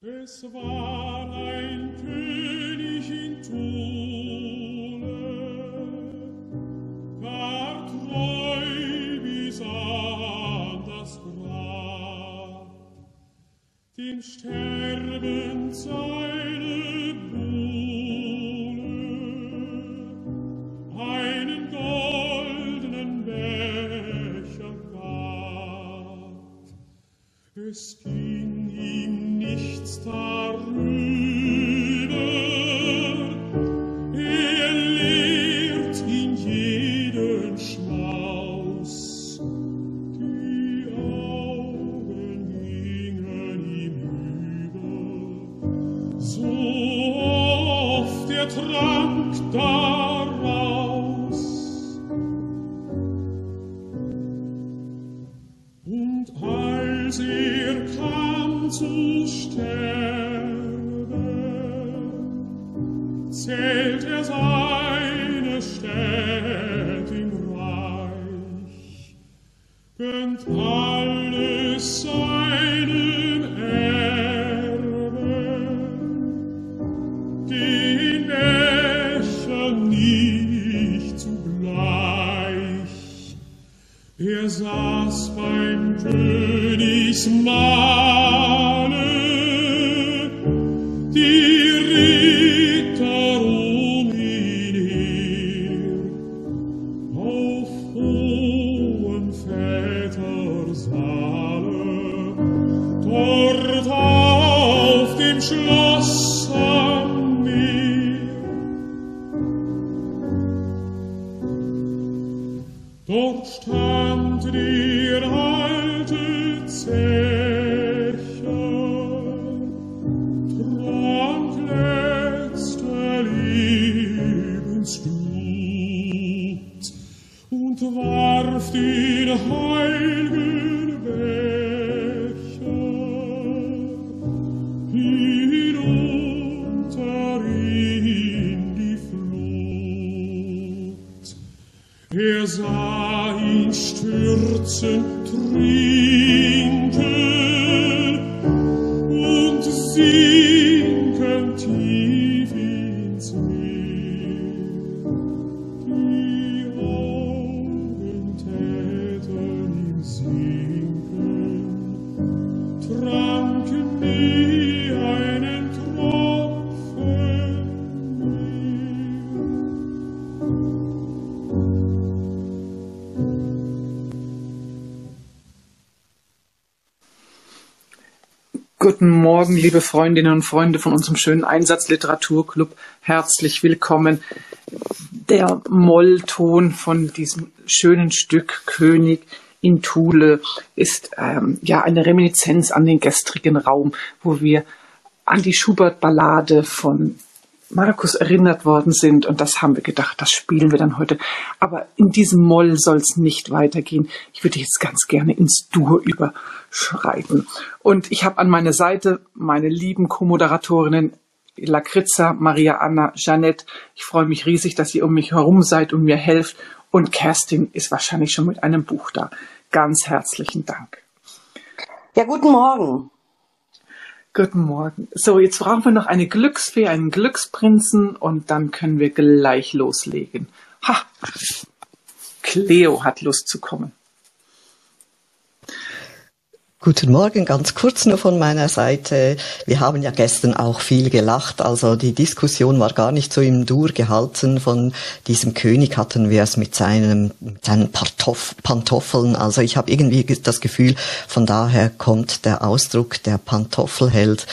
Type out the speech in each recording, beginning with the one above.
Es war ein König in Thule, gar treu bis an das Grab, dem Sterben seine Buhle, einen goldenen Becher gab. Es ging ihm nichts smile. see. Liebe Freundinnen und Freunde von unserem schönen Einsatzliteraturclub. Herzlich willkommen. Der Mollton von diesem schönen Stück König in Thule ist ähm, ja eine Reminiszenz an den gestrigen Raum, wo wir an die Schubert-Ballade von Markus erinnert worden sind und das haben wir gedacht, das spielen wir dann heute. Aber in diesem Moll soll es nicht weitergehen. Ich würde jetzt ganz gerne ins Dur überschreiten. Und ich habe an meiner Seite meine lieben Co-Moderatorinnen Lakritza, Maria Anna, Jeanette. Ich freue mich riesig, dass ihr um mich herum seid und mir helft. Und Kerstin ist wahrscheinlich schon mit einem Buch da. Ganz herzlichen Dank. Ja, guten Morgen. Guten Morgen. So, jetzt brauchen wir noch eine Glücksfee, einen Glücksprinzen und dann können wir gleich loslegen. Ha! Cleo hat Lust zu kommen. Guten Morgen, ganz kurz nur von meiner Seite. Wir haben ja gestern auch viel gelacht, also die Diskussion war gar nicht so im Dur gehalten. Von diesem König hatten wir es mit, seinem, mit seinen Pantoff Pantoffeln. Also ich habe irgendwie das Gefühl, von daher kommt der Ausdruck der Pantoffelheld.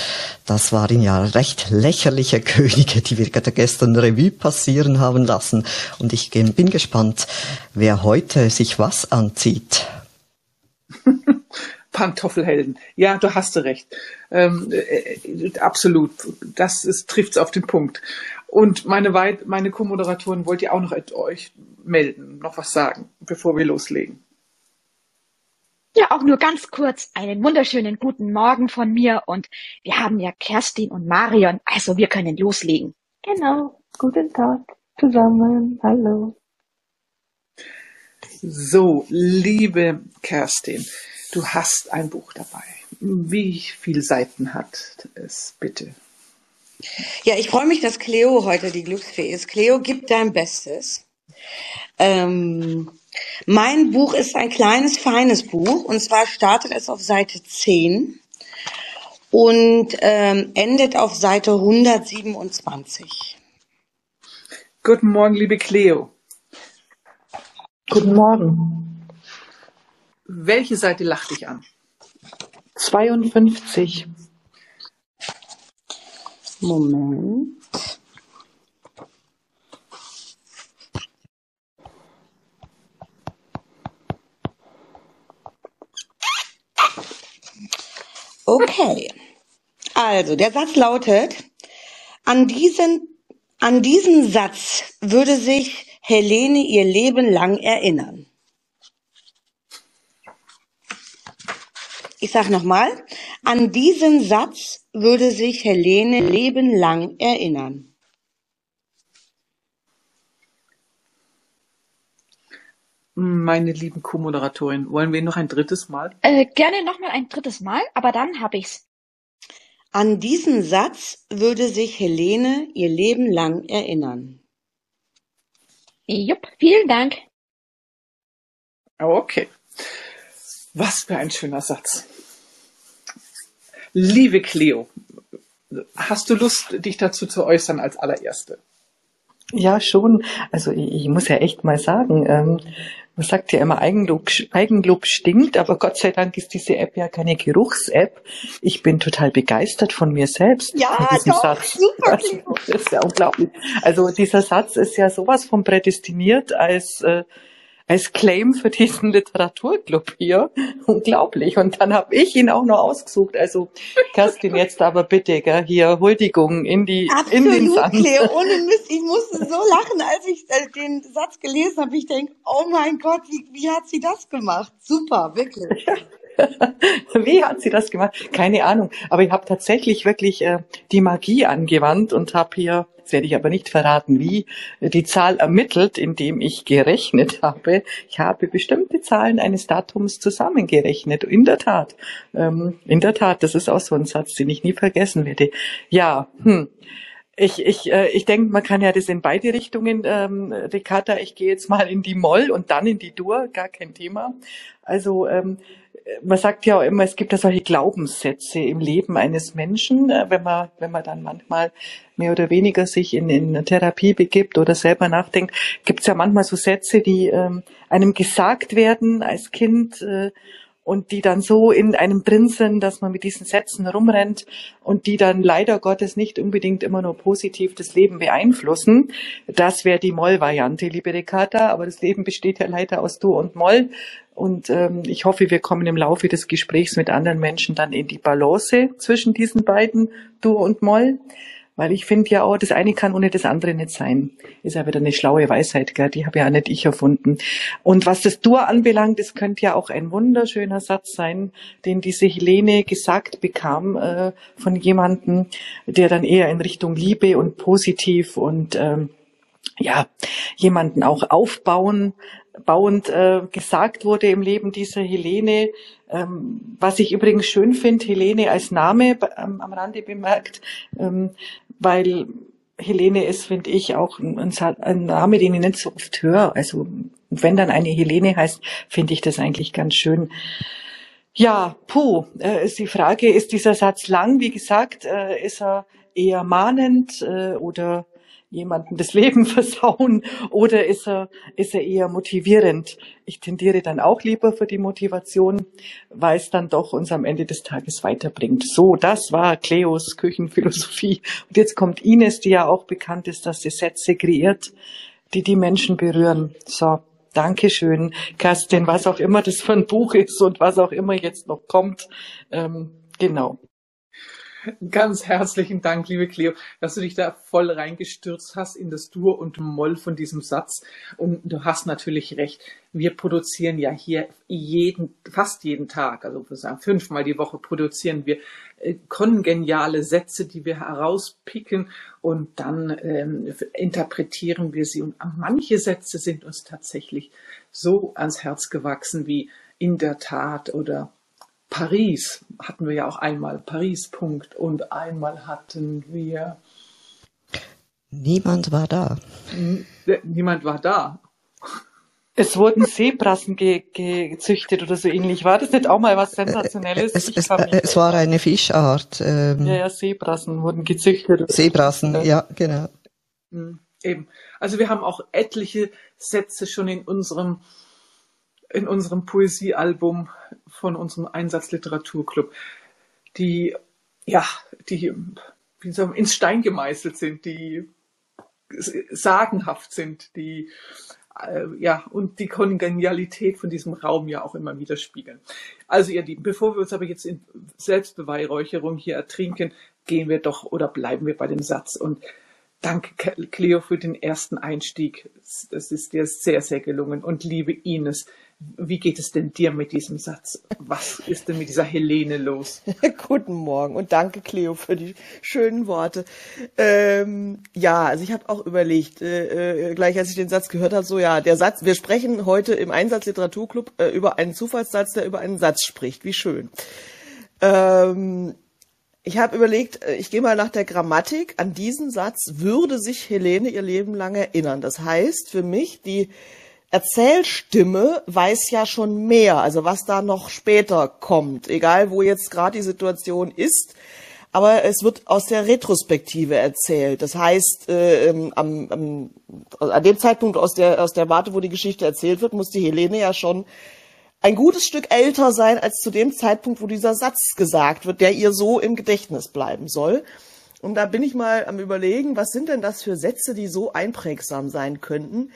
Das waren ja recht lächerliche Könige, die wir gestern Revue passieren haben lassen. Und ich bin gespannt, wer heute sich was anzieht. Pantoffelhelden. Ja, du hast recht. Ähm, äh, absolut. Das ist, trifft's auf den Punkt. Und meine, Weit meine Co-Moderatorin wollt ihr auch noch euch melden, noch was sagen, bevor wir loslegen. Ja, auch nur ganz kurz einen wunderschönen guten Morgen von mir und wir haben ja Kerstin und Marion, also wir können loslegen. Genau. Guten Tag zusammen. Hallo. So, liebe Kerstin, du hast ein Buch dabei. Wie viele Seiten hat es bitte? Ja, ich freue mich, dass Cleo heute die Glücksfee ist. Cleo, gib dein Bestes. Ähm, mein Buch ist ein kleines, feines Buch und zwar startet es auf Seite 10 und ähm, endet auf Seite 127. Guten Morgen, liebe Cleo. Guten Morgen. Welche Seite lacht dich an? 52. Moment. Okay. Also, der Satz lautet, an diesen, an diesen Satz würde sich Helene ihr Leben lang erinnern. Ich sag nochmal, an diesen Satz würde sich Helene lebenlang erinnern. Meine lieben Co-Moderatorin, wollen wir noch ein drittes Mal? Äh, gerne nochmal ein drittes Mal, aber dann hab ich's. An diesen Satz würde sich Helene ihr Leben lang erinnern. Jupp, vielen Dank. Okay. Was für ein schöner Satz. Liebe Cleo, hast du Lust, dich dazu zu äußern als allererste? Ja, schon. Also ich, muss ja echt mal sagen, ähm, man sagt ja immer, Eigenlob, Eigenlob stinkt, aber Gott sei Dank ist diese App ja keine Geruchs-App. Ich bin total begeistert von mir selbst. Ja, doch, Satz. super, das ist ja unglaublich. Also dieser Satz ist ja sowas von prädestiniert als äh, als Claim für diesen Literaturclub hier. Unglaublich. Und dann habe ich ihn auch noch ausgesucht. Also Kerstin, jetzt aber bitte, gell, hier Huldigung in die in den Absolut, Sand. Cleo. Ohne Mist, ich musste so lachen, als ich äh, den Satz gelesen habe. Ich denke, oh mein Gott, wie, wie hat sie das gemacht? Super, wirklich. Wie hat sie das gemacht? Keine Ahnung. Aber ich habe tatsächlich wirklich äh, die Magie angewandt und habe hier, das werde ich aber nicht verraten, wie, die Zahl ermittelt, indem ich gerechnet habe. Ich habe bestimmte Zahlen eines Datums zusammengerechnet. In der Tat. Ähm, in der Tat, das ist auch so ein Satz, den ich nie vergessen werde. Ja, hm. Ich, ich, äh, ich denke, man kann ja das in beide Richtungen, ähm, Ricarda, ich gehe jetzt mal in die Moll und dann in die Dur, gar kein Thema. Also ähm, man sagt ja auch immer, es gibt ja solche Glaubenssätze im Leben eines Menschen, äh, wenn man, wenn man dann manchmal mehr oder weniger sich in, in Therapie begibt oder selber nachdenkt, gibt es ja manchmal so Sätze, die ähm, einem gesagt werden als Kind äh, und die dann so in einem drin sind, dass man mit diesen Sätzen rumrennt und die dann leider Gottes nicht unbedingt immer nur positiv das Leben beeinflussen. Das wäre die Moll-Variante, liebe Ricarda, aber das Leben besteht ja leider aus Du und Moll. Und ähm, ich hoffe, wir kommen im Laufe des Gesprächs mit anderen Menschen dann in die Balance zwischen diesen beiden, Du und Moll. Weil ich finde ja auch, das eine kann ohne das andere nicht sein. Ist ja wieder eine schlaue Weisheit, gell? die habe ja auch nicht ich erfunden. Und was das Dur anbelangt, das könnte ja auch ein wunderschöner Satz sein, den diese Helene gesagt bekam äh, von jemandem, der dann eher in Richtung Liebe und positiv und ähm, ja, jemanden auch aufbauen, bauend äh, gesagt wurde im Leben dieser Helene. Ähm, was ich übrigens schön finde, Helene als Name ähm, am Rande bemerkt, ähm, weil Helene ist, finde ich, auch ein, ein, Name, den ich nicht so oft höre. Also wenn dann eine Helene heißt, finde ich das eigentlich ganz schön. Ja, puh, äh, ist die Frage, ist dieser Satz lang? Wie gesagt, äh, ist er eher mahnend äh, oder jemanden das Leben versauen oder ist er, ist er eher motivierend? Ich tendiere dann auch lieber für die Motivation, weil es dann doch uns am Ende des Tages weiterbringt. So, das war Cleos Küchenphilosophie. Und jetzt kommt Ines, die ja auch bekannt ist, dass sie Sätze kreiert, die die Menschen berühren. So, Dankeschön, Kerstin, was auch immer das für ein Buch ist und was auch immer jetzt noch kommt. Ähm, genau. Ganz herzlichen Dank, liebe Cleo, dass du dich da voll reingestürzt hast in das Dur und Moll von diesem Satz. Und du hast natürlich recht. Wir produzieren ja hier jeden, fast jeden Tag, also sagen fünfmal die Woche produzieren wir äh, kongeniale Sätze, die wir herauspicken und dann ähm, interpretieren wir sie. Und manche Sätze sind uns tatsächlich so ans Herz gewachsen wie in der Tat oder Paris hatten wir ja auch einmal, Paris Punkt, und einmal hatten wir. Niemand war da. Niemand war da. Es wurden Seebrassen ge gezüchtet oder so ähnlich. War das nicht auch mal was Sensationelles? Es, es, es war eine Fischart. Ähm, ja, ja, Seebrassen wurden gezüchtet. Seebrassen, ja, ja genau. Mhm, eben. Also wir haben auch etliche Sätze schon in unserem in unserem Poesiealbum von unserem Einsatzliteraturclub, die ja, die wie sagen, ins Stein gemeißelt sind, die sagenhaft sind, die äh, ja, und die Kongenialität von diesem Raum ja auch immer widerspiegeln. Also ihr Lieben, bevor wir uns aber jetzt in Selbstbeweihräucherung hier ertrinken, gehen wir doch oder bleiben wir bei dem Satz und Danke, Cleo, für den ersten Einstieg. Das ist dir sehr, sehr gelungen. Und liebe Ines, wie geht es denn dir mit diesem Satz? Was ist denn mit dieser Helene los? Guten Morgen und danke, Cleo, für die schönen Worte. Ähm, ja, also ich habe auch überlegt, äh, äh, gleich als ich den Satz gehört habe, so ja, der Satz, wir sprechen heute im Einsatzliteraturclub äh, über einen Zufallssatz, der über einen Satz spricht. Wie schön. Ähm, ich habe überlegt, äh, ich gehe mal nach der Grammatik. An diesen Satz würde sich Helene ihr Leben lang erinnern. Das heißt für mich, die Erzählstimme weiß ja schon mehr, also was da noch später kommt, egal wo jetzt gerade die Situation ist. Aber es wird aus der Retrospektive erzählt. Das heißt, äh, am, am, an dem Zeitpunkt aus der, aus der Warte, wo die Geschichte erzählt wird, muss die Helene ja schon ein gutes Stück älter sein als zu dem Zeitpunkt, wo dieser Satz gesagt wird, der ihr so im Gedächtnis bleiben soll. Und da bin ich mal am überlegen, was sind denn das für Sätze, die so einprägsam sein könnten?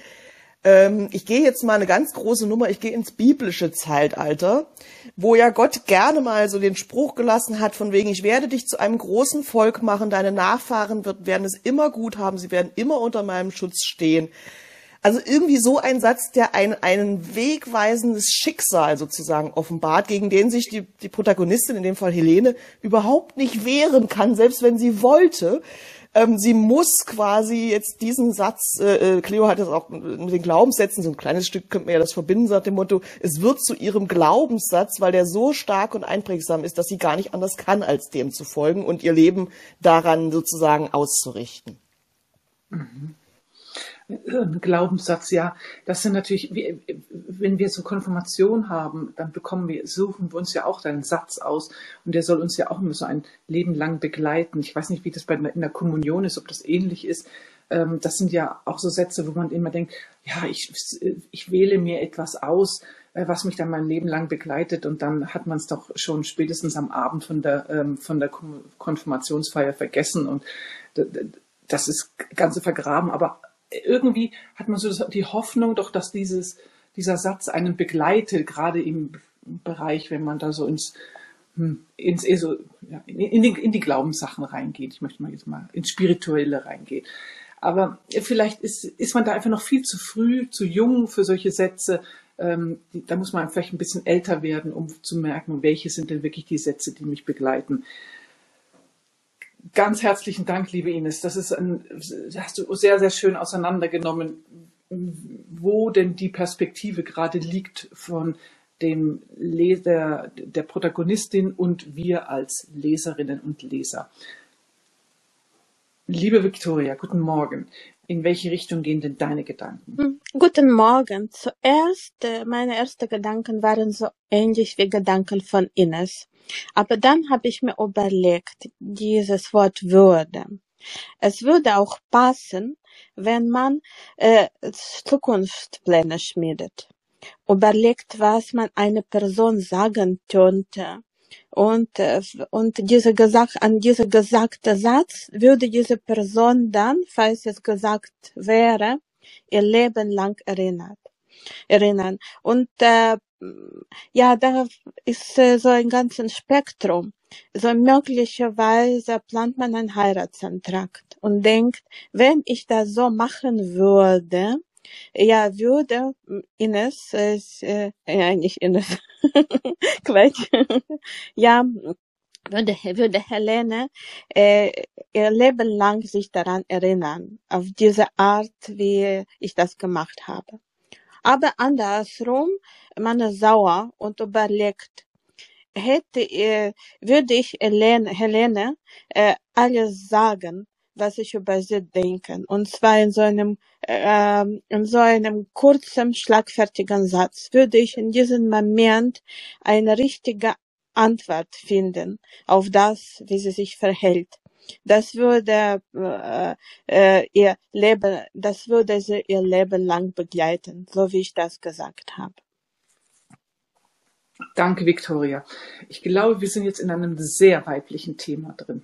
Ähm, ich gehe jetzt mal eine ganz große Nummer, ich gehe ins biblische Zeitalter, wo ja Gott gerne mal so den Spruch gelassen hat, von wegen, ich werde dich zu einem großen Volk machen, deine Nachfahren wird, werden es immer gut haben, sie werden immer unter meinem Schutz stehen. Also irgendwie so ein Satz, der ein, ein wegweisendes Schicksal sozusagen offenbart, gegen den sich die, die Protagonistin, in dem Fall Helene, überhaupt nicht wehren kann, selbst wenn sie wollte. Ähm, sie muss quasi jetzt diesen Satz, äh, äh, Cleo hat das auch mit den Glaubenssätzen, so ein kleines Stück könnte man ja das verbinden, sagt dem Motto, es wird zu ihrem Glaubenssatz, weil der so stark und einprägsam ist, dass sie gar nicht anders kann, als dem zu folgen und ihr Leben daran sozusagen auszurichten. Mhm. Glaubenssatz, ja, das sind natürlich, wenn wir so Konfirmation haben, dann bekommen wir, suchen wir uns ja auch einen Satz aus und der soll uns ja auch immer so ein Leben lang begleiten. Ich weiß nicht, wie das bei in der Kommunion ist, ob das ähnlich ist. Ähm, das sind ja auch so Sätze, wo man immer denkt, ja, ich, ich wähle mir etwas aus, äh, was mich dann mein Leben lang begleitet und dann hat man es doch schon spätestens am Abend von der, ähm, von der Konfirmationsfeier vergessen und das ist Ganze vergraben, aber irgendwie hat man so die Hoffnung doch, dass dieses, dieser Satz einen begleitet, gerade im Bereich, wenn man da so ins, hm, ins so, ja, in, die, in die Glaubenssachen reingeht. Ich möchte mal jetzt mal ins Spirituelle reingehen. Aber vielleicht ist, ist man da einfach noch viel zu früh, zu jung für solche Sätze. Ähm, da muss man vielleicht ein bisschen älter werden, um zu merken, welche sind denn wirklich die Sätze, die mich begleiten. Ganz herzlichen Dank, liebe Ines. Das ist ein, hast du sehr, sehr schön auseinandergenommen, wo denn die Perspektive gerade liegt von dem Leser, der Protagonistin und wir als Leserinnen und Leser. Liebe Victoria, guten Morgen. In welche Richtung gehen denn deine Gedanken? Hm, guten Morgen. Zuerst, äh, meine ersten Gedanken waren so ähnlich wie Gedanken von Ines. Aber dann habe ich mir überlegt, dieses Wort würde. Es würde auch passen, wenn man äh, Zukunftspläne schmiedet. Überlegt, was man einer Person sagen könnte. Und, äh, und diese gesagt, an dieser gesagte Satz würde diese Person dann, falls es gesagt wäre, ihr Leben lang erinnert, erinnern. Und äh, ja, da ist äh, so ein ganzes Spektrum. So möglicherweise plant man einen Heiratsantrag und denkt, wenn ich das so machen würde, ja, würde Ines, äh, ja, nicht Ines, Quatsch, ja, würde, würde Helene äh, ihr Leben lang sich daran erinnern, auf diese Art, wie ich das gemacht habe. Aber andersrum, man ist sauer und überlegt, hätte, äh, würde ich Helene, Helene äh, alles sagen, was ich über sie denke. Und zwar in so einem, äh, in so einem kurzen, schlagfertigen Satz würde ich in diesem Moment eine richtige Antwort finden auf das, wie sie sich verhält. Das würde äh, äh, ihr Leben, das würde sie ihr Leben lang begleiten, so wie ich das gesagt habe. Danke, Victoria. Ich glaube, wir sind jetzt in einem sehr weiblichen Thema drin.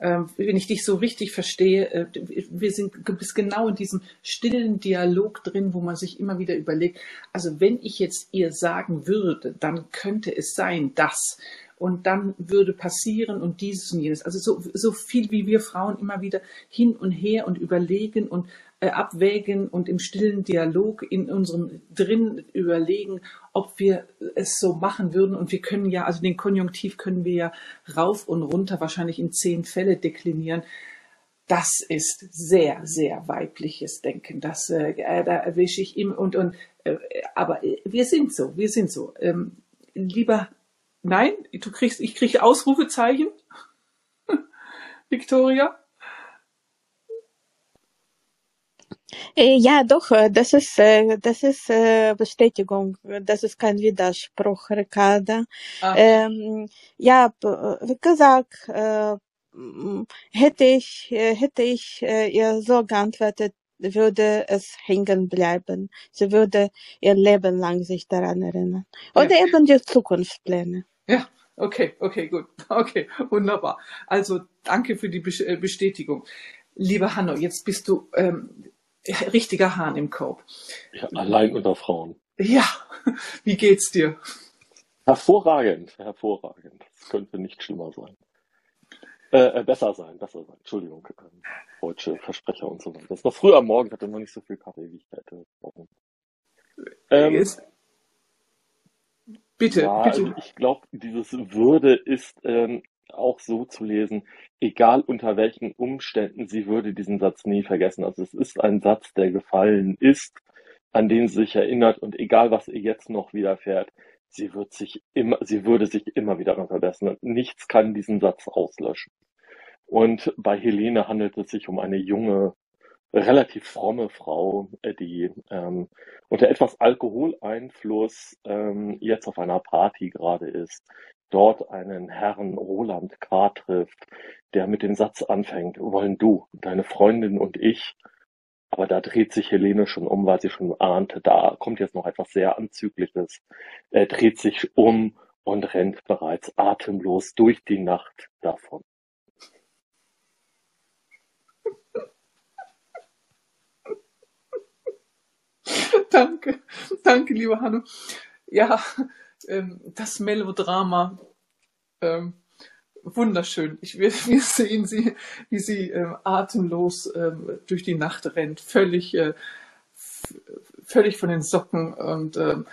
Ähm, wenn ich dich so richtig verstehe, äh, wir sind du bist genau in diesem stillen Dialog drin, wo man sich immer wieder überlegt, also wenn ich jetzt ihr sagen würde, dann könnte es sein, dass und dann würde passieren und dieses und jenes. Also so, so viel wie wir Frauen immer wieder hin und her und überlegen und äh, abwägen und im stillen Dialog in unserem drin überlegen, ob wir es so machen würden. Und wir können ja, also den Konjunktiv können wir ja rauf und runter wahrscheinlich in zehn Fälle deklinieren. Das ist sehr, sehr weibliches Denken. Das, äh, äh da erwische ich ihm und, und, äh, aber wir sind so, wir sind so. Ähm, lieber Nein, du kriegst, ich kriege Ausrufezeichen. Victoria? Äh, Ja, doch, äh, das ist, äh, das ist Bestätigung. Das ist kein Widerspruch, Ricarda. Ah, Ähm, ja, wie gesagt, hätte ich, hätte ich ihr so geantwortet, würde es hängen bleiben. Sie würde ihr Leben lang sich daran erinnern. ja, Oder eben die Zukunftspläne. Ja, okay, okay, gut, okay, wunderbar. Also danke für die äh, Bestätigung. Lieber Hanno, jetzt bist du ähm, richtiger Hahn im Korb. Ja, allein unter Frauen. Ja, wie geht's dir? Hervorragend, hervorragend. Das könnte nicht schlimmer sein. Äh, äh, besser sein, besser sein. Entschuldigung. Ähm, deutsche Versprecher und so weiter. Das ist noch früh am Morgen, ich hatte noch nicht so viel Kaffee, wie ich hätte. Ähm, Jetzt, bitte, ja, also bitte. ich glaube, dieses Würde ist ähm, auch so zu lesen, egal unter welchen Umständen, sie würde diesen Satz nie vergessen. Also es ist ein Satz, der gefallen ist, an den sie sich erinnert und egal was ihr jetzt noch widerfährt, sie wird sich immer, sie würde sich immer wieder daran verbessern. Und nichts kann diesen Satz auslöschen. Und bei Helene handelt es sich um eine junge, relativ fromme Frau, äh, die ähm, unter etwas Alkoholeinfluss ähm, jetzt auf einer Party gerade ist, dort einen Herrn Roland K. trifft, der mit dem Satz anfängt, wollen du, deine Freundin und ich, aber da dreht sich Helene schon um, weil sie schon ahnte, da kommt jetzt noch etwas sehr Anzügliches, er dreht sich um und rennt bereits atemlos durch die Nacht davon. Danke, danke, lieber Hanno. Ja, ähm, das Melodrama, ähm, wunderschön. Ich, wir, wir sehen sie, wie sie ähm, atemlos ähm, durch die Nacht rennt, völlig, äh, völlig von den Socken und ähm,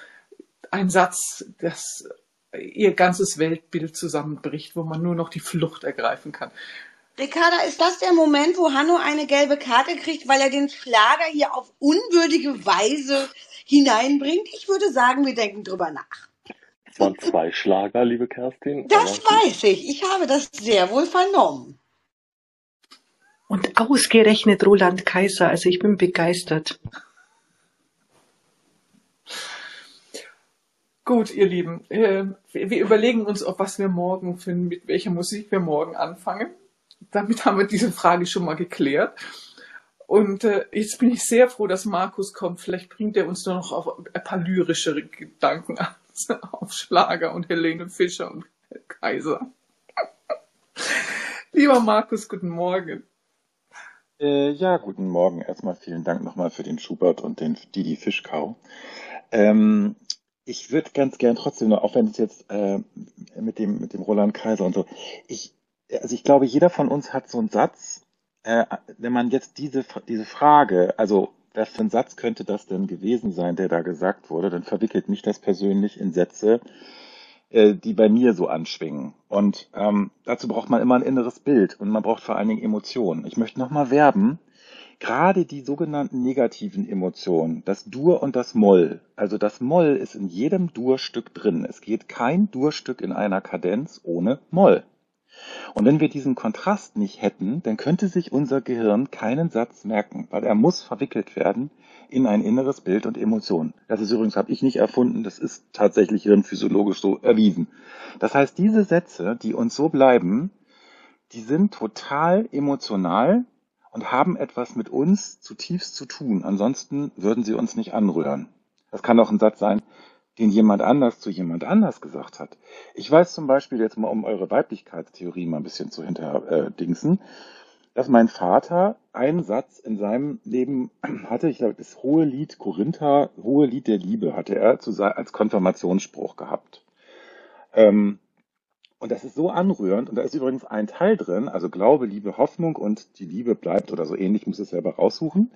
ein Satz, das ihr ganzes Weltbild zusammenbricht, wo man nur noch die Flucht ergreifen kann. Ricarda, ist das der Moment, wo Hanno eine gelbe Karte kriegt, weil er den Schlager hier auf unwürdige Weise hineinbringt? Ich würde sagen, wir denken drüber nach. Es waren zwei Schlager, liebe Kerstin, Das weiß ich. Ich habe das sehr wohl vernommen. Und ausgerechnet Roland Kaiser, also ich bin begeistert. Gut, ihr Lieben, äh, wir überlegen uns, auf was wir morgen für, mit welcher Musik wir morgen anfangen. Damit haben wir diese Frage schon mal geklärt. Und äh, jetzt bin ich sehr froh, dass Markus kommt. Vielleicht bringt er uns nur noch auf ein paar lyrischere Gedanken an, auf Schlager und Helene Fischer und Kaiser. Lieber Markus, guten Morgen. Äh, ja, guten Morgen. Erstmal vielen Dank nochmal für den Schubert und den Didi Fischkau. Ähm, ich würde ganz gern trotzdem noch, auch wenn es jetzt äh, mit dem mit dem Roland Kaiser und so, ich also ich glaube, jeder von uns hat so einen Satz. Äh, wenn man jetzt diese diese Frage, also was für ein Satz könnte das denn gewesen sein, der da gesagt wurde, dann verwickelt mich das persönlich in Sätze, äh, die bei mir so anschwingen. Und ähm, dazu braucht man immer ein inneres Bild und man braucht vor allen Dingen Emotionen. Ich möchte nochmal werben Gerade die sogenannten negativen Emotionen, das Dur und das Moll, also das Moll ist in jedem Durstück drin. Es geht kein Durstück in einer Kadenz ohne Moll. Und wenn wir diesen Kontrast nicht hätten, dann könnte sich unser Gehirn keinen Satz merken, weil er muss verwickelt werden in ein inneres Bild und Emotionen. Das ist übrigens, habe ich nicht erfunden, das ist tatsächlich hirnphysiologisch so erwiesen. Das heißt, diese Sätze, die uns so bleiben, die sind total emotional und haben etwas mit uns zutiefst zu tun. Ansonsten würden sie uns nicht anrühren. Das kann auch ein Satz sein, den jemand anders zu jemand anders gesagt hat. Ich weiß zum Beispiel jetzt mal, um eure Weiblichkeitstheorie mal ein bisschen zu hinterdingsen, dass mein Vater einen Satz in seinem Leben hatte, ich glaube, das hohe Lied Korinther, hohe Lied der Liebe hatte er zu, als Konfirmationsspruch gehabt. Ähm, und das ist so anrührend. Und da ist übrigens ein Teil drin, also Glaube, Liebe, Hoffnung und die Liebe bleibt oder so ähnlich, muss es selber raussuchen.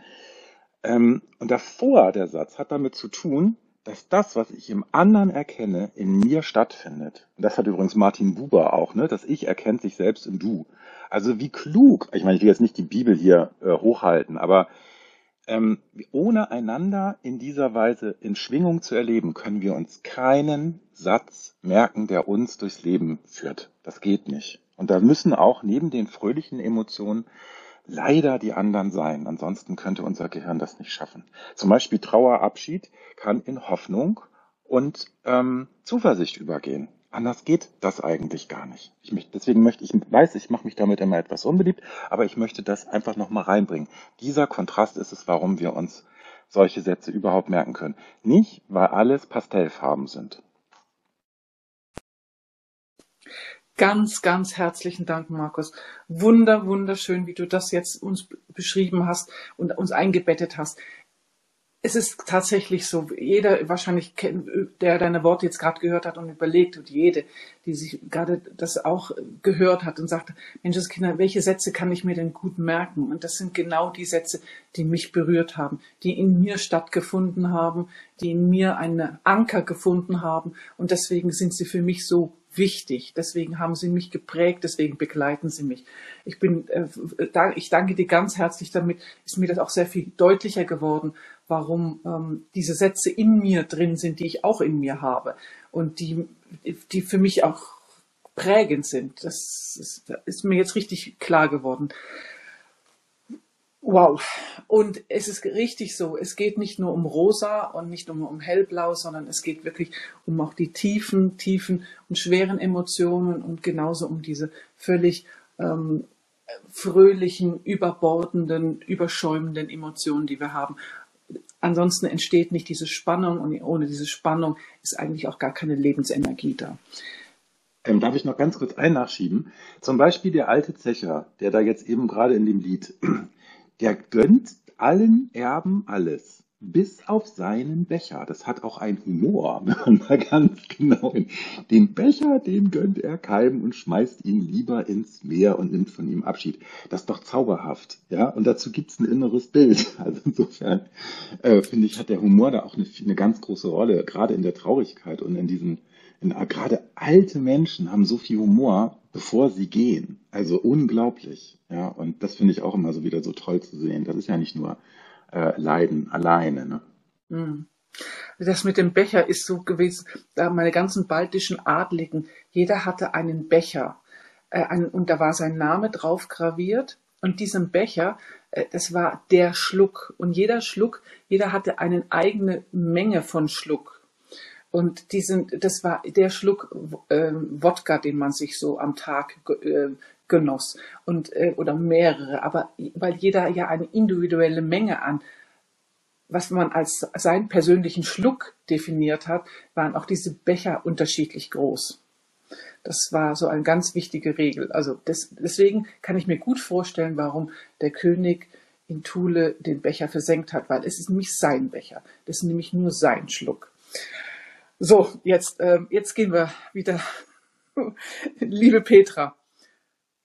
Ähm, und davor der Satz hat damit zu tun, dass das, was ich im anderen erkenne, in mir stattfindet. Das hat übrigens Martin Buber auch, ne? Das Ich erkennt sich selbst im Du. Also wie klug, ich meine, ich will jetzt nicht die Bibel hier äh, hochhalten, aber ähm, ohne einander in dieser Weise in Schwingung zu erleben, können wir uns keinen Satz merken, der uns durchs Leben führt. Das geht nicht. Und da müssen auch neben den fröhlichen Emotionen leider die anderen sein. Ansonsten könnte unser Gehirn das nicht schaffen. Zum Beispiel Trauerabschied kann in Hoffnung und ähm, Zuversicht übergehen. Anders geht das eigentlich gar nicht. Ich möchte, deswegen möchte ich, weiß, ich mache mich damit immer etwas unbeliebt, aber ich möchte das einfach nochmal reinbringen. Dieser Kontrast ist es, warum wir uns solche Sätze überhaupt merken können. Nicht, weil alles Pastellfarben sind. Ganz, ganz herzlichen Dank, Markus. Wunder, wunderschön, wie du das jetzt uns beschrieben hast und uns eingebettet hast es ist tatsächlich so, jeder wahrscheinlich, der deine Worte jetzt gerade gehört hat und überlegt und jede, die sich gerade das auch gehört hat und sagt, Menschenskinder, welche Sätze kann ich mir denn gut merken? Und das sind genau die Sätze, die mich berührt haben, die in mir stattgefunden haben, die in mir einen Anker gefunden haben und deswegen sind sie für mich so wichtig. Deswegen haben sie mich geprägt, deswegen begleiten sie mich. Ich bin, äh, ich danke dir ganz herzlich damit, ist mir das auch sehr viel deutlicher geworden, warum ähm, diese Sätze in mir drin sind, die ich auch in mir habe und die, die für mich auch prägend sind. Das ist, ist mir jetzt richtig klar geworden. Wow. Und es ist richtig so. Es geht nicht nur um rosa und nicht nur um hellblau, sondern es geht wirklich um auch die tiefen, tiefen und schweren Emotionen und genauso um diese völlig ähm, fröhlichen, überbordenden, überschäumenden Emotionen, die wir haben. Ansonsten entsteht nicht diese Spannung und ohne diese Spannung ist eigentlich auch gar keine Lebensenergie da. Ähm, darf ich noch ganz kurz ein nachschieben? Zum Beispiel der alte Zecher, der da jetzt eben gerade in dem Lied, der gönnt allen Erben alles bis auf seinen Becher. Das hat auch einen Humor, wenn man mal ganz genau hin. Den Becher, den gönnt er keinem und schmeißt ihn lieber ins Meer und nimmt von ihm Abschied. Das ist doch zauberhaft, ja. Und dazu gibt's ein inneres Bild. Also insofern äh, finde ich, hat der Humor da auch eine, eine ganz große Rolle, gerade in der Traurigkeit und in diesen, in, gerade alte Menschen haben so viel Humor, bevor sie gehen. Also unglaublich, ja. Und das finde ich auch immer so wieder so toll zu sehen. Das ist ja nicht nur äh, leiden alleine. Ne? Hm. Das mit dem Becher ist so gewesen, da meine ganzen baltischen Adligen, jeder hatte einen Becher äh, ein, und da war sein Name drauf graviert und diesem Becher, äh, das war der Schluck und jeder Schluck, jeder hatte eine eigene Menge von Schluck und diesen, das war der Schluck äh, Wodka, den man sich so am Tag äh, genoss und äh, oder mehrere, aber weil jeder ja eine individuelle Menge an was man als seinen persönlichen Schluck definiert hat, waren auch diese Becher unterschiedlich groß. Das war so eine ganz wichtige Regel. Also des, deswegen kann ich mir gut vorstellen, warum der König in Thule den Becher versenkt hat, weil es ist nämlich sein Becher. Das ist nämlich nur sein Schluck. So, jetzt, äh, jetzt gehen wir wieder. Liebe Petra,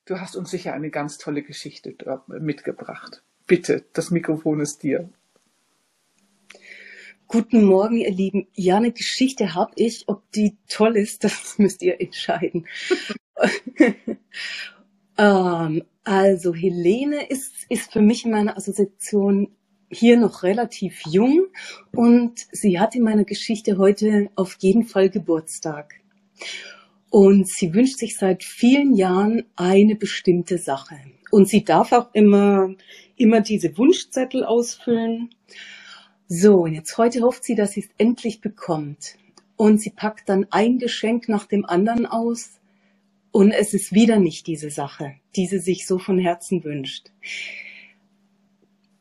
Du hast uns sicher eine ganz tolle Geschichte mitgebracht. Bitte, das Mikrofon ist dir. Guten Morgen, ihr Lieben. Ja, eine Geschichte habe ich. Ob die toll ist, das müsst ihr entscheiden. Ähm, also Helene ist, ist für mich in meiner Assoziation hier noch relativ jung und sie hat in meiner Geschichte heute auf jeden Fall Geburtstag. Und sie wünscht sich seit vielen Jahren eine bestimmte Sache. Und sie darf auch immer, immer diese Wunschzettel ausfüllen. So, und jetzt heute hofft sie, dass sie es endlich bekommt. Und sie packt dann ein Geschenk nach dem anderen aus. Und es ist wieder nicht diese Sache, die sie sich so von Herzen wünscht.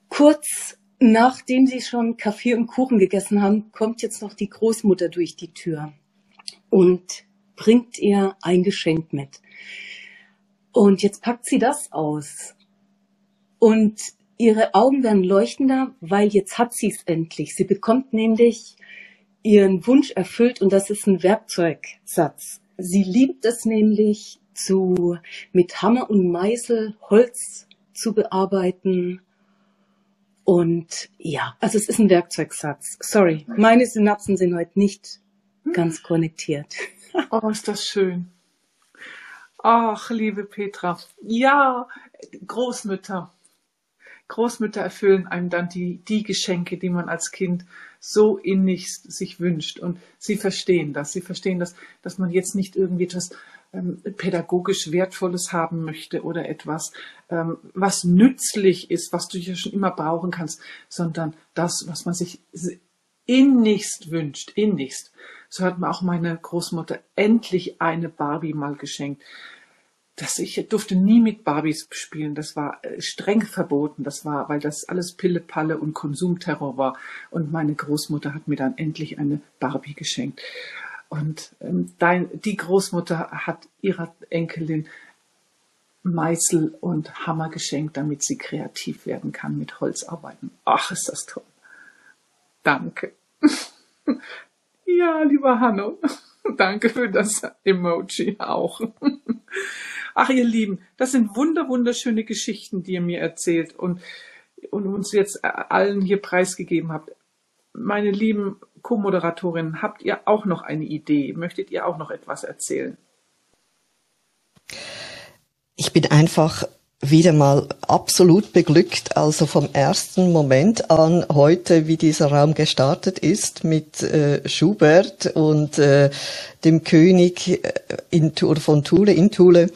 Kurz nachdem sie schon Kaffee und Kuchen gegessen haben, kommt jetzt noch die Großmutter durch die Tür und bringt ihr ein Geschenk mit. Und jetzt packt sie das aus. Und ihre Augen werden leuchtender, weil jetzt hat sie es endlich. Sie bekommt nämlich ihren Wunsch erfüllt und das ist ein Werkzeugsatz. Sie liebt es nämlich zu, mit Hammer und Meißel Holz zu bearbeiten. Und ja, also es ist ein Werkzeugsatz. Sorry, meine Synapsen sind heute nicht ganz konnektiert. Oh, ist das schön. Ach, liebe Petra. Ja, Großmütter. Großmütter erfüllen einem dann die, die Geschenke, die man als Kind so innigst sich wünscht. Und sie verstehen das. Sie verstehen das, dass man jetzt nicht irgendwie etwas ähm, pädagogisch Wertvolles haben möchte oder etwas, ähm, was nützlich ist, was du ja schon immer brauchen kannst, sondern das, was man sich innigst wünscht, innigst. So hat mir auch meine Großmutter endlich eine Barbie mal geschenkt. Das, ich durfte nie mit Barbies spielen. Das war äh, streng verboten. Das war, weil das alles Pillepalle und Konsumterror war. Und meine Großmutter hat mir dann endlich eine Barbie geschenkt. Und ähm, dein, die Großmutter hat ihrer Enkelin Meißel und Hammer geschenkt, damit sie kreativ werden kann mit Holzarbeiten. Ach, ist das toll. Danke. ja, lieber Hanno, danke für das Emoji auch. Ach, ihr Lieben, das sind wunder, wunderschöne Geschichten, die ihr mir erzählt und, und uns jetzt allen hier preisgegeben habt. Meine lieben Co-Moderatorinnen, habt ihr auch noch eine Idee? Möchtet ihr auch noch etwas erzählen? Ich bin einfach wieder mal absolut beglückt, also vom ersten Moment an heute, wie dieser Raum gestartet ist mit äh, Schubert und äh, dem König äh, in, von Thule in Thule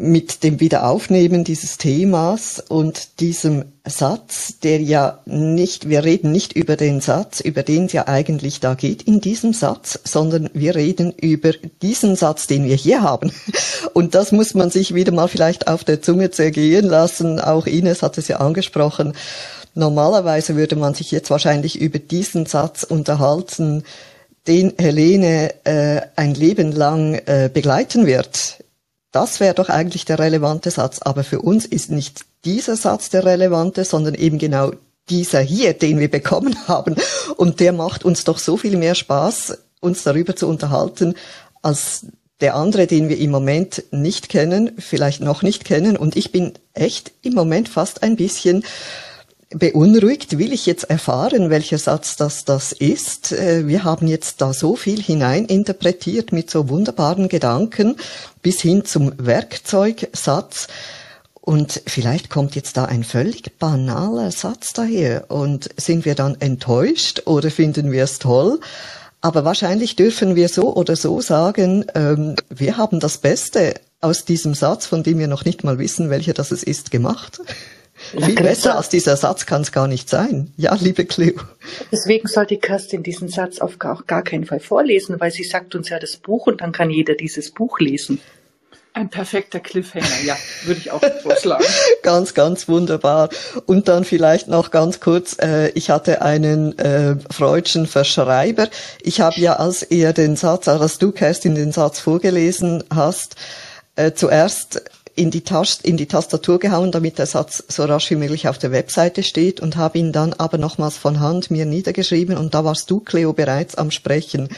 mit dem Wiederaufnehmen dieses Themas und diesem Satz, der ja nicht, wir reden nicht über den Satz, über den es ja eigentlich da geht in diesem Satz, sondern wir reden über diesen Satz, den wir hier haben. Und das muss man sich wieder mal vielleicht auf der Zunge zergehen lassen. Auch Ines hat es ja angesprochen. Normalerweise würde man sich jetzt wahrscheinlich über diesen Satz unterhalten, den Helene äh, ein Leben lang äh, begleiten wird das wäre doch eigentlich der relevante Satz. Aber für uns ist nicht dieser Satz der relevante, sondern eben genau dieser hier, den wir bekommen haben. Und der macht uns doch so viel mehr Spaß, uns darüber zu unterhalten, als der andere, den wir im Moment nicht kennen, vielleicht noch nicht kennen. Und ich bin echt im Moment fast ein bisschen beunruhigt, will ich jetzt erfahren, welcher Satz das, das ist. Äh, wir haben jetzt da so viel hineininterpretiert mit so wunderbaren Gedanken bis hin zum Werkzeugsatz. Und vielleicht kommt jetzt da ein völlig banaler Satz daher und sind wir dann enttäuscht oder finden wir es toll? Aber wahrscheinlich dürfen wir so oder so sagen, ähm, wir haben das Beste aus diesem Satz, von dem wir noch nicht mal wissen, welcher das es ist, gemacht. Viel besser als dieser Satz kann es gar nicht sein. Ja, liebe Cleo. Deswegen sollte Kerstin diesen Satz auf gar, gar keinen Fall vorlesen, weil sie sagt uns ja das Buch und dann kann jeder dieses Buch lesen. Ein perfekter Cliffhanger, ja, würde ich auch vorschlagen. ganz, ganz wunderbar. Und dann vielleicht noch ganz kurz, äh, ich hatte einen äh, freudschen Verschreiber. Ich habe ja, als er den Satz, als du, Kerstin, den Satz vorgelesen hast, äh, zuerst in die, Tast in die Tastatur gehauen, damit der Satz so rasch wie möglich auf der Webseite steht und habe ihn dann aber nochmals von Hand mir niedergeschrieben und da warst du, Cleo, bereits am Sprechen.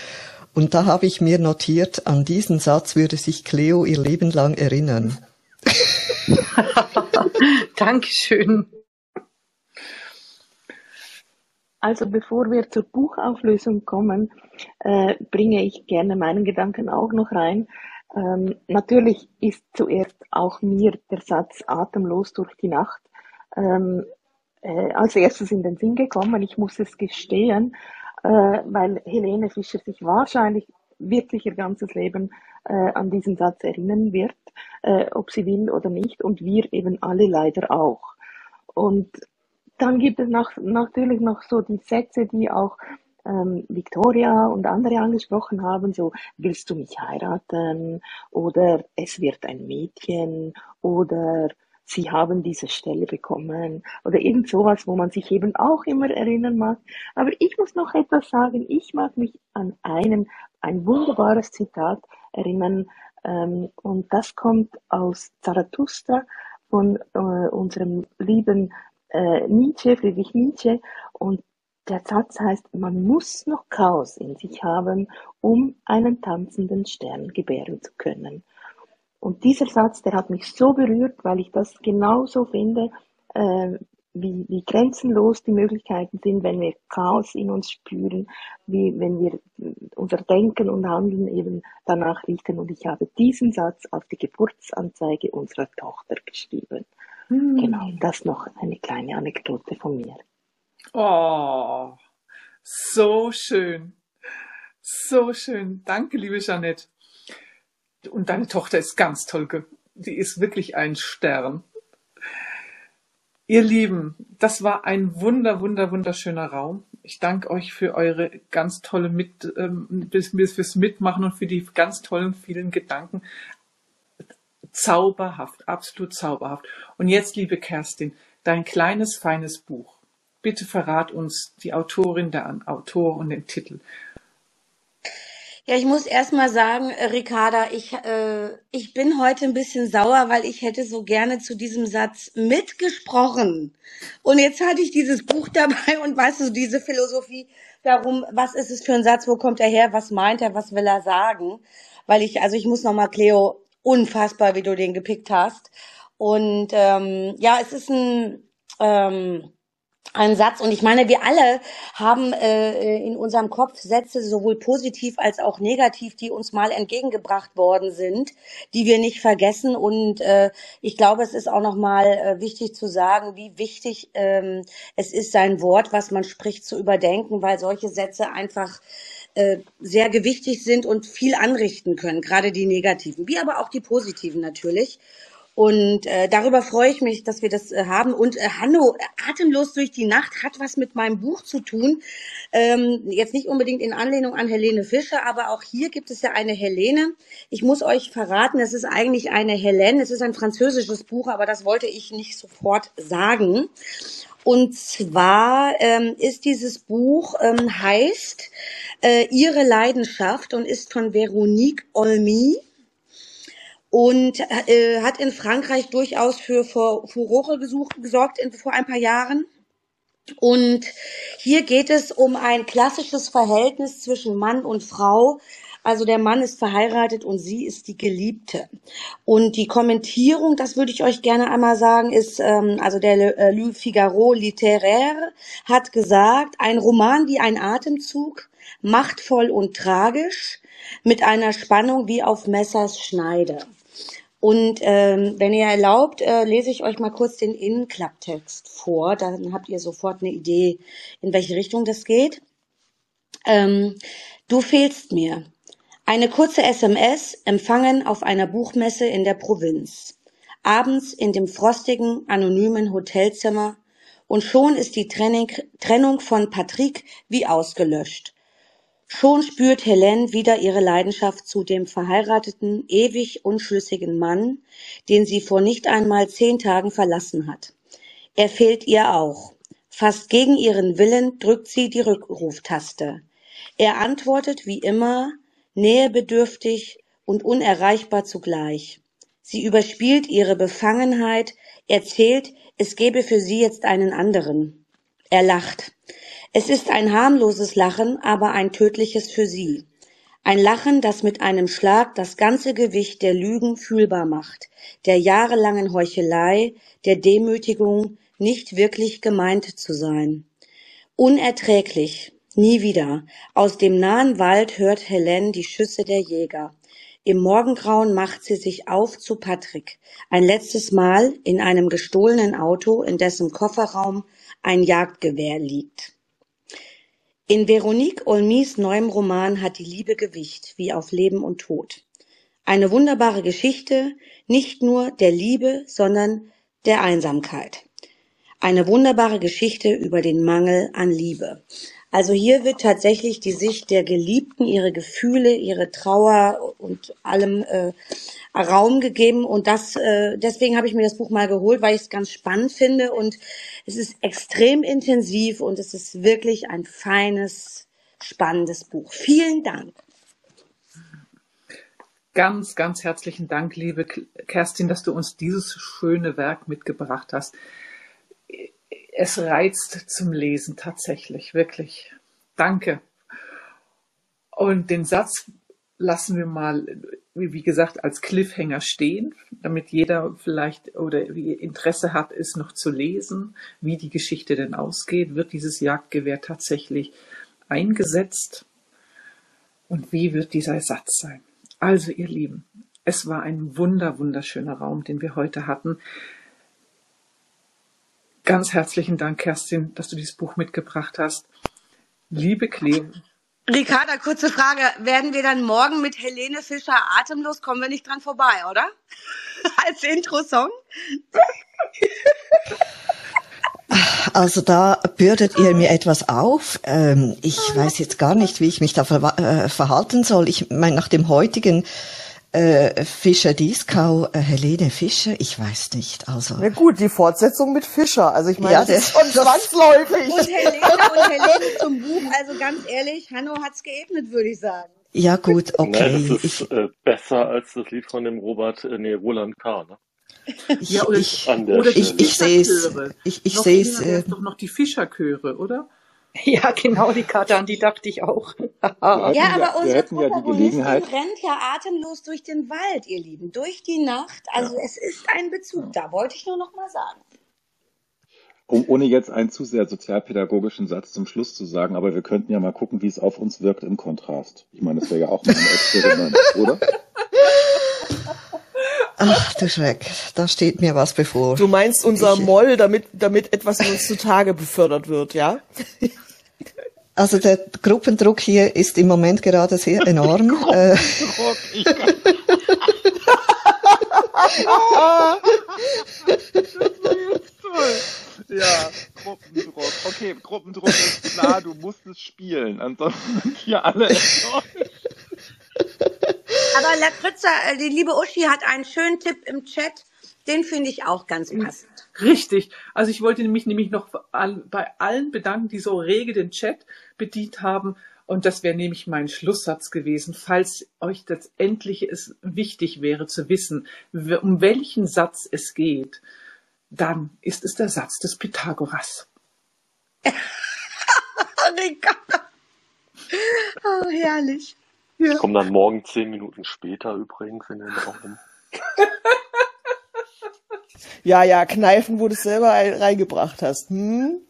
Und da habe ich mir notiert, an diesen Satz würde sich Cleo ihr Leben lang erinnern. Dankeschön. Also bevor wir zur Buchauflösung kommen, äh, bringe ich gerne meinen Gedanken auch noch rein. Ähm, natürlich ist zuerst auch mir der Satz atemlos durch die Nacht ähm, äh, als erstes in den Sinn gekommen. Ich muss es gestehen, äh, weil Helene Fischer sich wahrscheinlich wirklich ihr ganzes Leben äh, an diesen Satz erinnern wird, äh, ob sie will oder nicht, und wir eben alle leider auch. Und dann gibt es noch, natürlich noch so die Sätze, die auch ähm, Victoria und andere angesprochen haben, so willst du mich heiraten oder es wird ein Mädchen oder sie haben diese Stelle bekommen oder irgend sowas, wo man sich eben auch immer erinnern mag. Aber ich muss noch etwas sagen. Ich mag mich an einen, ein wunderbares Zitat erinnern ähm, und das kommt aus Zarathustra von äh, unserem lieben äh, Nietzsche, Friedrich Nietzsche und der Satz heißt, man muss noch Chaos in sich haben, um einen tanzenden Stern gebären zu können. Und dieser Satz, der hat mich so berührt, weil ich das genauso finde, äh, wie, wie grenzenlos die Möglichkeiten sind, wenn wir Chaos in uns spüren, wie wenn wir unser Denken und Handeln eben danach richten. Und ich habe diesen Satz auf die Geburtsanzeige unserer Tochter geschrieben. Hm. Genau, das noch eine kleine Anekdote von mir. Oh, so schön. So schön. Danke, liebe Jeanette. Und deine Tochter ist ganz toll. Die ist wirklich ein Stern. Ihr Lieben, das war ein wunder, wunder, wunderschöner Raum. Ich danke euch für eure ganz tolle Mit, ähm, fürs Mitmachen und für die ganz tollen vielen Gedanken. Zauberhaft, absolut zauberhaft. Und jetzt, liebe Kerstin, dein kleines, feines Buch. Bitte verrat uns die Autorin, der Autor und den Titel. Ja, ich muss erst mal sagen, äh, Ricarda, ich, äh, ich bin heute ein bisschen sauer, weil ich hätte so gerne zu diesem Satz mitgesprochen. Und jetzt hatte ich dieses Buch dabei und weißt du, diese Philosophie darum, was ist es für ein Satz, wo kommt er her, was meint er, was will er sagen? Weil ich, also ich muss noch mal, Cleo, unfassbar, wie du den gepickt hast. Und ähm, ja, es ist ein ähm, ein Satz. Und ich meine, wir alle haben äh, in unserem Kopf Sätze, sowohl positiv als auch negativ, die uns mal entgegengebracht worden sind, die wir nicht vergessen. Und äh, ich glaube, es ist auch nochmal äh, wichtig zu sagen, wie wichtig ähm, es ist, sein Wort, was man spricht, zu überdenken, weil solche Sätze einfach äh, sehr gewichtig sind und viel anrichten können, gerade die negativen, wie aber auch die positiven natürlich. Und äh, darüber freue ich mich, dass wir das äh, haben. Und äh, Hanno, Atemlos durch die Nacht hat was mit meinem Buch zu tun. Ähm, jetzt nicht unbedingt in Anlehnung an Helene Fischer, aber auch hier gibt es ja eine Helene. Ich muss euch verraten, es ist eigentlich eine Helene. Es ist ein französisches Buch, aber das wollte ich nicht sofort sagen. Und zwar ähm, ist dieses Buch ähm, heißt äh, Ihre Leidenschaft und ist von Veronique Olmy und äh, hat in Frankreich durchaus für Furore gesorgt in, vor ein paar Jahren. Und hier geht es um ein klassisches Verhältnis zwischen Mann und Frau. Also der Mann ist verheiratet und sie ist die Geliebte. Und die Kommentierung, das würde ich euch gerne einmal sagen, ist, ähm, also der äh, Le Figaro Littéraire hat gesagt, ein Roman wie ein Atemzug, machtvoll und tragisch, mit einer Spannung wie auf Messers Schneide. Und ähm, wenn ihr erlaubt, äh, lese ich euch mal kurz den Innenklapptext vor. Dann habt ihr sofort eine Idee, in welche Richtung das geht. Ähm, du fehlst mir. Eine kurze SMS empfangen auf einer Buchmesse in der Provinz. Abends in dem frostigen, anonymen Hotelzimmer und schon ist die Trennung von Patrick wie ausgelöscht. Schon spürt Helene wieder ihre Leidenschaft zu dem verheirateten, ewig unschlüssigen Mann, den sie vor nicht einmal zehn Tagen verlassen hat. Er fehlt ihr auch. Fast gegen ihren Willen drückt sie die Rückruftaste. Er antwortet wie immer, nähebedürftig und unerreichbar zugleich. Sie überspielt ihre Befangenheit, erzählt, es gebe für sie jetzt einen anderen. Er lacht. Es ist ein harmloses Lachen, aber ein tödliches für sie. Ein Lachen, das mit einem Schlag das ganze Gewicht der Lügen fühlbar macht, der jahrelangen Heuchelei, der Demütigung, nicht wirklich gemeint zu sein. Unerträglich, nie wieder. Aus dem nahen Wald hört Helen die Schüsse der Jäger. Im Morgengrauen macht sie sich auf zu Patrick, ein letztes Mal in einem gestohlenen Auto, in dessen Kofferraum ein Jagdgewehr liegt. In Veronique Olmys neuem Roman hat die Liebe Gewicht, wie auf Leben und Tod. Eine wunderbare Geschichte, nicht nur der Liebe, sondern der Einsamkeit. Eine wunderbare Geschichte über den Mangel an Liebe. Also hier wird tatsächlich die Sicht der Geliebten, ihre Gefühle, ihre Trauer und allem äh, Raum gegeben. Und das, äh, deswegen habe ich mir das Buch mal geholt, weil ich es ganz spannend finde. Und es ist extrem intensiv und es ist wirklich ein feines, spannendes Buch. Vielen Dank. Ganz, ganz herzlichen Dank, liebe Kerstin, dass du uns dieses schöne Werk mitgebracht hast. Es reizt zum Lesen tatsächlich, wirklich. Danke. Und den Satz lassen wir mal, wie gesagt, als Cliffhanger stehen, damit jeder vielleicht oder Interesse hat, es noch zu lesen, wie die Geschichte denn ausgeht. Wird dieses Jagdgewehr tatsächlich eingesetzt? Und wie wird dieser Satz sein? Also, ihr Lieben, es war ein wunder, wunderschöner Raum, den wir heute hatten. Ganz herzlichen Dank, Kerstin, dass du dieses Buch mitgebracht hast. Liebe Cleo. Ricarda, kurze Frage. Werden wir dann morgen mit Helene Fischer atemlos? Kommen wir nicht dran vorbei, oder? Als Intro-Song? Also da bürdet ihr mir etwas auf. Ähm, ich weiß jetzt gar nicht, wie ich mich da äh, verhalten soll. Ich meine, nach dem heutigen äh, Fischer Dieskau, äh, Helene Fischer, ich weiß nicht. Also. Na gut, die Fortsetzung mit Fischer. Also ich meine, Ja, das ist schon zwangsläufig. Und Helene, und Helene zum Buch. Also ganz ehrlich, Hanno hat's geebnet, würde ich sagen. Ja gut, okay. das ist äh, besser als das Lied von dem Robert, äh, nee, Roland K. Ne? Ja, oder, ich, die ich, ich sehe es. Ich, ich sehe es. Äh, doch noch die Fischerchöre, oder? Ja, genau, Ricarda, an die dachte ich auch. Wir Ja, aber unsere ja die Protagonistin Gelegenheit, rennt ja atemlos durch den Wald, ihr Lieben. Durch die Nacht. Also es ist ein Bezug da, wollte ich nur noch mal sagen. um, ohne jetzt einen zu sehr sozialpädagogischen Satz zum Schluss zu sagen, aber wir könnten ja mal gucken, wie es auf uns wirkt im Kontrast. Ich meine, das wäre ja auch mal ein Experiment, oder? Ach du Schreck, da steht mir was bevor. Du meinst unser Ich- Moll, damit, damit etwas in uns zutage befördert wird, ja? Also der Gruppendruck hier ist im Moment gerade sehr enorm. äh, Druck, ich kann, ja, Gruppendruck. Okay, Gruppendruck ist klar, du musst es spielen, ansonsten sind hier alle enttäuscht. Aber Lakritza, äh, die liebe Uschi hat einen schönen Tipp im Chat. Den finde ich auch ganz passend. Richtig. Also ich wollte mich nämlich noch bei allen bedanken, die so rege den Chat bedient haben. Und das wäre nämlich mein Schlusssatz gewesen, falls euch das endlich es wichtig wäre zu wissen, um welchen Satz es geht, dann ist es der Satz des Pythagoras. Oh, herrlich. Ich komme dann morgen zehn Minuten später übrigens in den Raum. Ja, ja, kneifen, wo du es selber ein- reingebracht hast. Hm?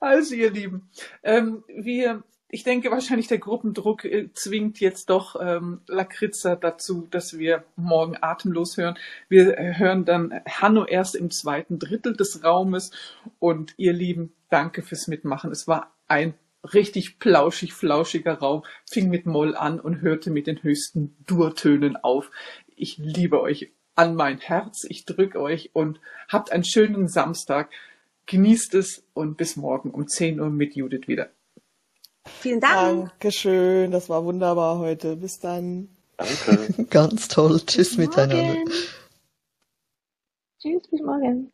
Also, ihr Lieben, ähm, wir, ich denke wahrscheinlich der Gruppendruck äh, zwingt jetzt doch ähm, Lakritza dazu, dass wir morgen atemlos hören. Wir äh, hören dann Hanno erst im zweiten Drittel des Raumes und ihr Lieben, danke fürs Mitmachen. Es war ein richtig plauschig, flauschiger Raum, fing mit Moll an und hörte mit den höchsten Durtönen auf. Ich liebe euch an mein Herz, ich drücke euch und habt einen schönen Samstag. Genießt es und bis morgen um 10 Uhr mit Judith wieder. Vielen Dank. Dankeschön, das war wunderbar heute. Bis dann. Danke. ganz toll. Tschüss miteinander. Morgen. Tschüss, bis morgen.